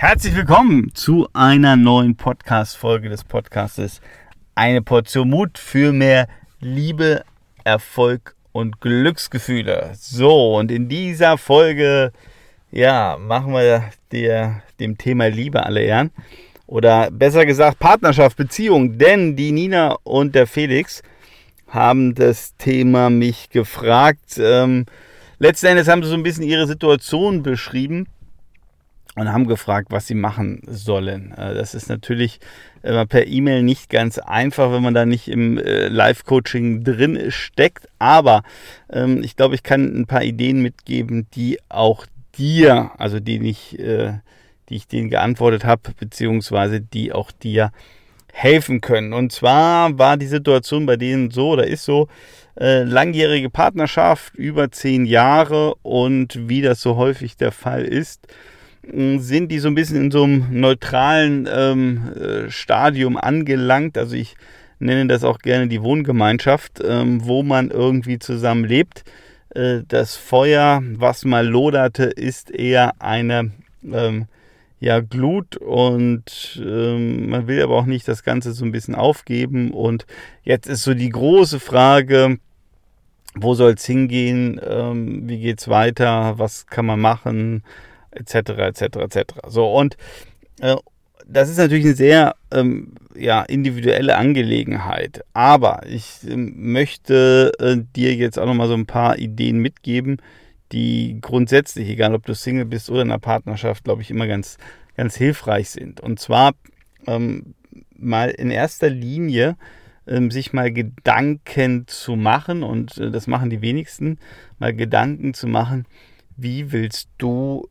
Herzlich willkommen zu einer neuen Podcast-Folge des Podcastes Eine Portion Mut für mehr Liebe, Erfolg und Glücksgefühle. So, und in dieser Folge, ja, machen wir der, dem Thema Liebe alle Ehren. Oder besser gesagt Partnerschaft, Beziehung. Denn die Nina und der Felix haben das Thema mich gefragt. Ähm, letzten Endes haben sie so ein bisschen ihre Situation beschrieben und haben gefragt, was sie machen sollen. Äh, das ist natürlich äh, per E-Mail nicht ganz einfach, wenn man da nicht im äh, Live-Coaching drin steckt. Aber ähm, ich glaube, ich kann ein paar Ideen mitgeben, die auch dir, also die ich, die ich denen geantwortet habe, beziehungsweise die auch dir helfen können. Und zwar war die Situation bei denen so oder ist so, langjährige Partnerschaft, über zehn Jahre und wie das so häufig der Fall ist, sind die so ein bisschen in so einem neutralen ähm, äh, Stadium angelangt. Also ich nenne das auch gerne die Wohngemeinschaft, ähm, wo man irgendwie zusammen lebt. Äh, das Feuer, was mal loderte, ist eher eine ähm, ja, Glut und ähm, man will aber auch nicht das Ganze so ein bisschen aufgeben. Und jetzt ist so die große Frage, wo soll es hingehen? Ähm, wie geht es weiter? Was kann man machen? Etc., etc., etc. So, und äh, das ist natürlich eine sehr ähm, ja, individuelle Angelegenheit. Aber ich äh, möchte äh, dir jetzt auch nochmal so ein paar Ideen mitgeben, die grundsätzlich, egal ob du Single bist oder in einer Partnerschaft, glaube ich, immer ganz, ganz hilfreich sind. Und zwar ähm, mal in erster Linie ähm, sich mal Gedanken zu machen, und äh, das machen die wenigsten, mal Gedanken zu machen, wie willst du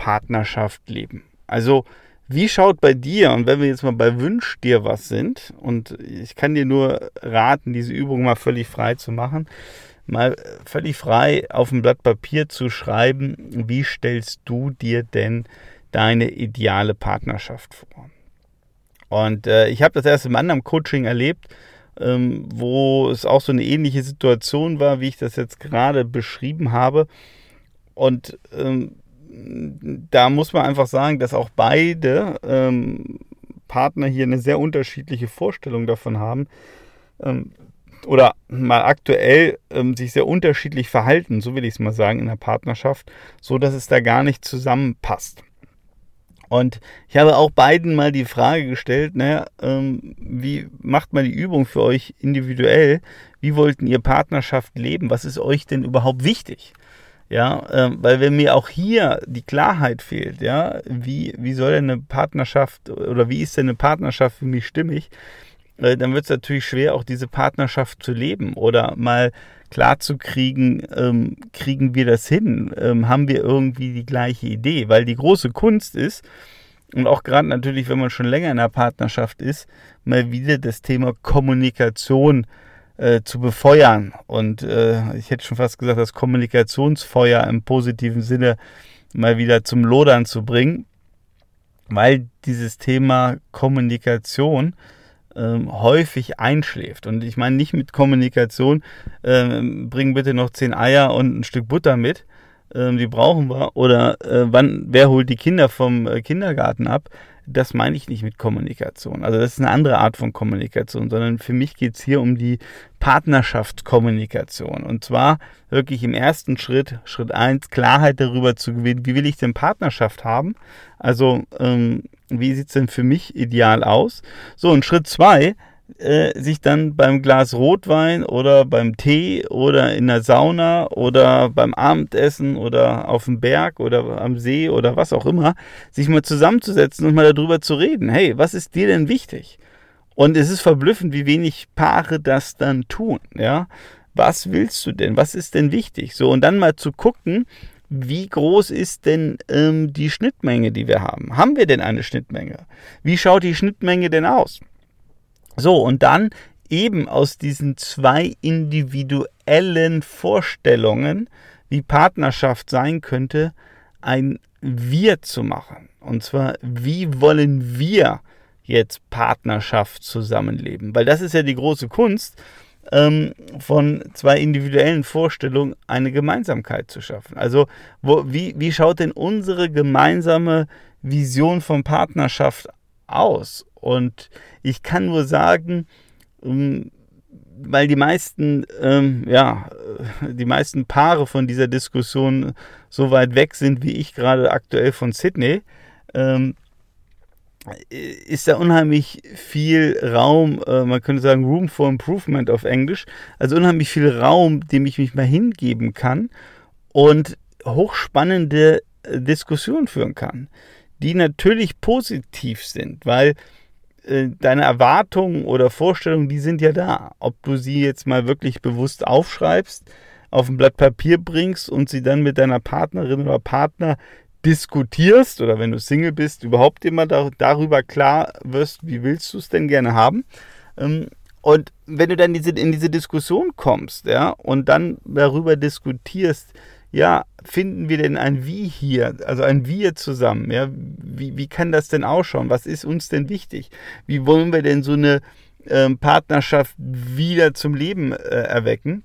Partnerschaft leben. Also, wie schaut bei dir, und wenn wir jetzt mal bei Wünsch dir was sind, und ich kann dir nur raten, diese Übung mal völlig frei zu machen, mal völlig frei auf ein Blatt Papier zu schreiben, wie stellst du dir denn deine ideale Partnerschaft vor? Und äh, ich habe das erst im anderen Coaching erlebt, ähm, wo es auch so eine ähnliche Situation war, wie ich das jetzt gerade beschrieben habe. Und ähm, da muss man einfach sagen, dass auch beide ähm, Partner hier eine sehr unterschiedliche Vorstellung davon haben ähm, oder mal aktuell ähm, sich sehr unterschiedlich verhalten, so will ich es mal sagen, in der Partnerschaft, so dass es da gar nicht zusammenpasst. Und ich habe auch beiden mal die Frage gestellt, naja, ähm, wie macht man die Übung für euch individuell? Wie wollten ihr Partnerschaft leben? Was ist euch denn überhaupt wichtig? Ja, ähm, weil wenn mir auch hier die Klarheit fehlt, ja, wie, wie soll denn eine Partnerschaft oder wie ist denn eine Partnerschaft für mich stimmig, äh, dann wird es natürlich schwer, auch diese Partnerschaft zu leben oder mal klar zu kriegen, ähm, kriegen wir das hin? Ähm, haben wir irgendwie die gleiche Idee? Weil die große Kunst ist, und auch gerade natürlich, wenn man schon länger in einer Partnerschaft ist, mal wieder das Thema Kommunikation äh, zu befeuern. Und äh, ich hätte schon fast gesagt, das Kommunikationsfeuer im positiven Sinne mal wieder zum Lodern zu bringen, weil dieses Thema Kommunikation ähm, häufig einschläft. Und ich meine nicht mit Kommunikation, ähm, bring bitte noch zehn Eier und ein Stück Butter mit, ähm, die brauchen wir. Oder äh, wann, wer holt die Kinder vom äh, Kindergarten ab? Das meine ich nicht mit Kommunikation. Also das ist eine andere Art von Kommunikation, sondern für mich geht es hier um die Partnerschaftskommunikation. Und zwar wirklich im ersten Schritt, Schritt 1, Klarheit darüber zu gewinnen, wie will ich denn Partnerschaft haben? Also ähm, wie sieht es denn für mich ideal aus? So, und Schritt 2, äh, sich dann beim Glas Rotwein oder beim Tee oder in der Sauna oder beim Abendessen oder auf dem Berg oder am See oder was auch immer, sich mal zusammenzusetzen und mal darüber zu reden. Hey, was ist dir denn wichtig? Und es ist verblüffend, wie wenig Paare das dann tun, ja. Was willst du denn? Was ist denn wichtig? So, und dann mal zu gucken, wie groß ist denn ähm, die Schnittmenge, die wir haben? Haben wir denn eine Schnittmenge? Wie schaut die Schnittmenge denn aus? So, und dann eben aus diesen zwei individuellen Vorstellungen, wie Partnerschaft sein könnte, ein Wir zu machen. Und zwar, wie wollen wir jetzt Partnerschaft zusammenleben? Weil das ist ja die große Kunst, ähm, von zwei individuellen Vorstellungen eine Gemeinsamkeit zu schaffen. Also, wo, wie, wie schaut denn unsere gemeinsame Vision von Partnerschaft aus? Und ich kann nur sagen, ähm, weil die meisten, ähm, ja, die meisten Paare von dieser Diskussion so weit weg sind, wie ich gerade aktuell von Sydney, ähm, ist da unheimlich viel Raum, äh, man könnte sagen Room for Improvement auf Englisch, also unheimlich viel Raum, dem ich mich mal hingeben kann und hochspannende äh, Diskussionen führen kann, die natürlich positiv sind, weil äh, deine Erwartungen oder Vorstellungen, die sind ja da. Ob du sie jetzt mal wirklich bewusst aufschreibst, auf ein Blatt Papier bringst und sie dann mit deiner Partnerin oder Partner diskutierst oder wenn du Single bist, überhaupt immer da, darüber klar wirst, wie willst du es denn gerne haben. Ähm, und wenn du dann in diese Diskussion kommst, ja, und dann darüber diskutierst, ja, finden wir denn ein Wie hier, also ein Wir zusammen, ja, wie, wie kann das denn ausschauen? Was ist uns denn wichtig? Wie wollen wir denn so eine ähm, Partnerschaft wieder zum Leben äh, erwecken?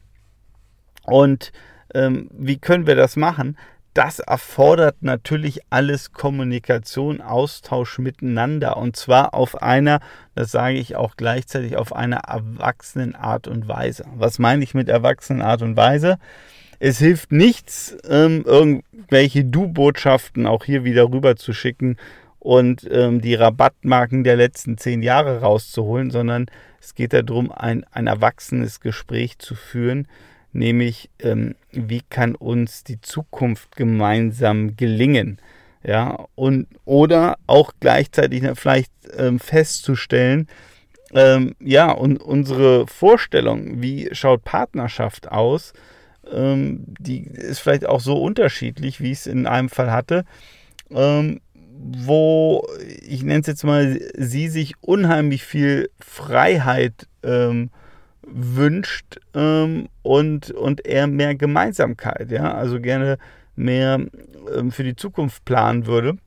Und ähm, wie können wir das machen? das erfordert natürlich alles Kommunikation, Austausch miteinander und zwar auf einer, das sage ich auch gleichzeitig, auf einer erwachsenen Art und Weise. Was meine ich mit erwachsenen Art und Weise? Es hilft nichts, ähm, irgendwelche Du-Botschaften auch hier wieder rüber zu schicken und ähm, die Rabattmarken der letzten zehn Jahre rauszuholen, sondern es geht darum, ein, ein erwachsenes Gespräch zu führen, nämlich ähm, wie kann uns die Zukunft gemeinsam gelingen. Ja, und oder auch gleichzeitig vielleicht ähm, festzustellen, ähm, ja, und unsere Vorstellung, wie schaut Partnerschaft aus, ähm, die ist vielleicht auch so unterschiedlich, wie ich es in einem Fall hatte, ähm, wo ich nenne es jetzt mal, sie sich unheimlich viel Freiheit ähm, wünscht ähm, und, und er mehr Gemeinsamkeit, ja, also gerne mehr ähm, für die Zukunft planen würde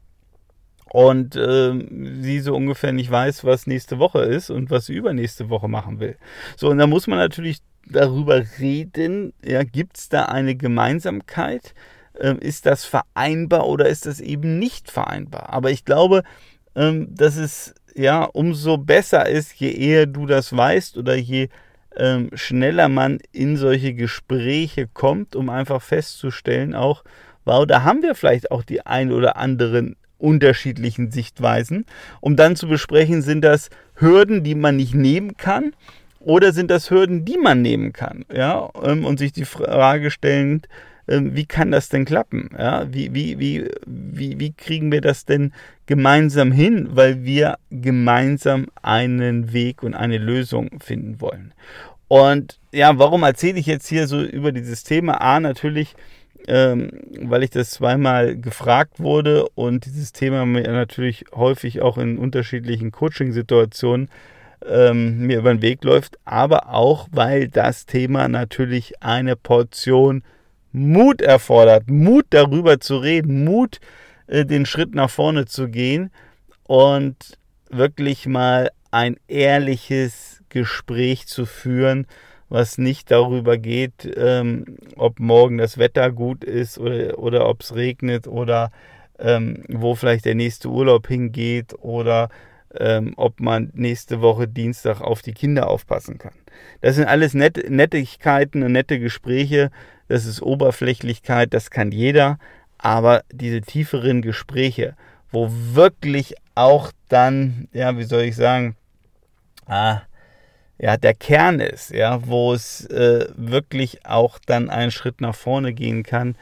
und ähm, sie so ungefähr nicht weiß, was nächste Woche ist und was sie übernächste Woche machen will. So, und da muss man natürlich darüber reden, ja, gibt es da eine Gemeinsamkeit? Ähm, ist das vereinbar oder ist das eben nicht vereinbar? Aber ich glaube, ähm, dass es ja umso besser ist, je eher du das weißt oder je ähm, schneller man in solche Gespräche kommt, um einfach festzustellen, auch, wow, da haben wir vielleicht auch die ein oder anderen unterschiedlichen Sichtweisen, um dann zu besprechen, sind das Hürden, die man nicht nehmen kann, oder sind das Hürden, die man nehmen kann, ja, ähm, und sich die Frage stellen, ähm, wie kann das denn klappen? Ja, wie, wie, wie, wie, wie kriegen wir das denn gemeinsam hin, weil wir gemeinsam einen Weg und eine Lösung finden wollen? Und ja, warum erzähle ich jetzt hier so über dieses Thema? A, natürlich, ähm, weil ich das zweimal gefragt wurde und dieses Thema mir natürlich häufig auch in unterschiedlichen Coaching-Situationen ähm, mir über den Weg läuft, aber auch, weil das Thema natürlich eine Portion Mut erfordert, Mut darüber zu reden, Mut, äh, den Schritt nach vorne zu gehen und wirklich mal ein ehrliches Gespräch zu führen, was nicht darüber geht, ähm, ob morgen das Wetter gut ist oder, oder ob es regnet oder ähm, wo vielleicht der nächste Urlaub hingeht oder ähm, ob man nächste Woche Dienstag auf die Kinder aufpassen kann. Das sind alles Net Nettigkeiten und nette Gespräche. Das ist Oberflächlichkeit, das kann jeder. Aber diese tieferen Gespräche, wo wirklich auch dann, ja, wie soll ich sagen, ah, ja, der Kern ist, ja, wo es äh, wirklich auch dann einen Schritt nach vorne gehen kann,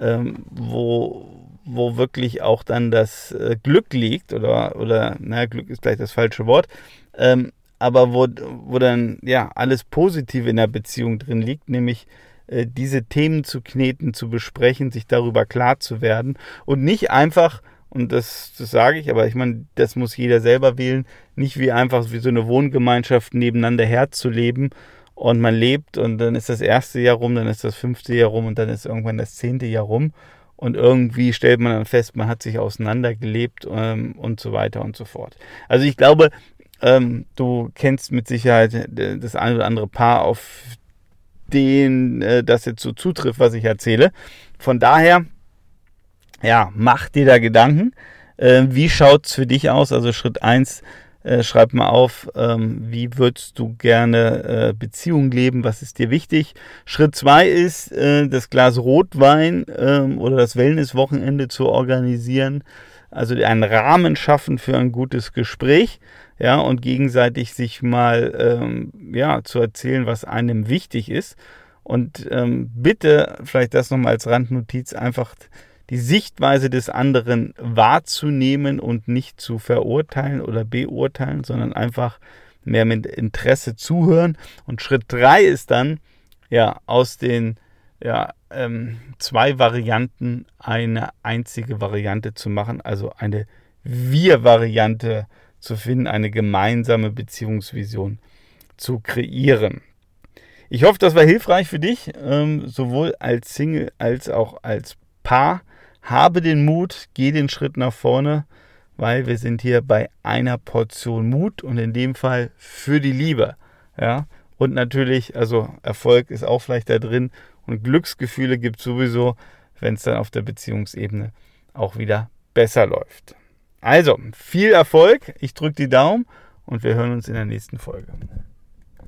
ähm, wo, wo wirklich auch dann das äh, Glück liegt, oder, oder, na, Glück ist gleich das falsche Wort, ähm, aber wo, wo dann, ja, alles Positive in der Beziehung drin liegt, nämlich äh, diese Themen zu kneten, zu besprechen, sich darüber klar zu werden und nicht einfach und das, das sage ich, aber ich meine, das muss jeder selber wählen, nicht wie einfach wie so eine Wohngemeinschaft nebeneinander herzuleben und man lebt und dann ist das erste Jahr rum, dann ist das fünfte Jahr rum und dann ist irgendwann das zehnte Jahr rum und irgendwie stellt man dann fest, man hat sich auseinandergelebt ähm, und so weiter und so fort. Also ich glaube, ähm, du kennst mit Sicherheit das ein oder andere Paar, auf den äh, das jetzt so zutrifft, was ich erzähle. Von daher ja, mach dir da Gedanken. Äh, wie schaut's für dich aus? Also Schritt eins äh, schreib mal auf, ähm, wie würdest du gerne äh, Beziehungen leben, was ist dir wichtig. Schritt zwei ist, äh, das Glas Rotwein ähm, oder das Wellnesswochenende zu organisieren. Also einen Rahmen schaffen für ein gutes Gespräch, ja, und gegenseitig sich mal, ähm, ja, zu erzählen, was einem wichtig ist. Und ähm, bitte, vielleicht das nochmal als Randnotiz, einfach die Sichtweise des anderen wahrzunehmen und nicht zu verurteilen oder beurteilen, sondern einfach mehr mit Interesse zuhören. Und Schritt drei ist dann, ja, aus den ja, ähm, zwei Varianten eine einzige Variante zu machen, also eine Wir-Variante zu finden, eine gemeinsame Beziehungsvision zu kreieren. Ich hoffe, das war hilfreich für dich, ähm, sowohl als Single als auch als Paar. Habe den Mut, geh den Schritt nach vorne, weil wir sind hier bei einer Portion Mut und in dem Fall für die Liebe. Ja, und natürlich, also Erfolg ist auch vielleicht da drin und Glücksgefühle gibt es sowieso, wenn es dann auf der Beziehungsebene auch wieder besser läuft. Also, viel Erfolg, ich drücke die Daumen und wir hören uns in der nächsten Folge.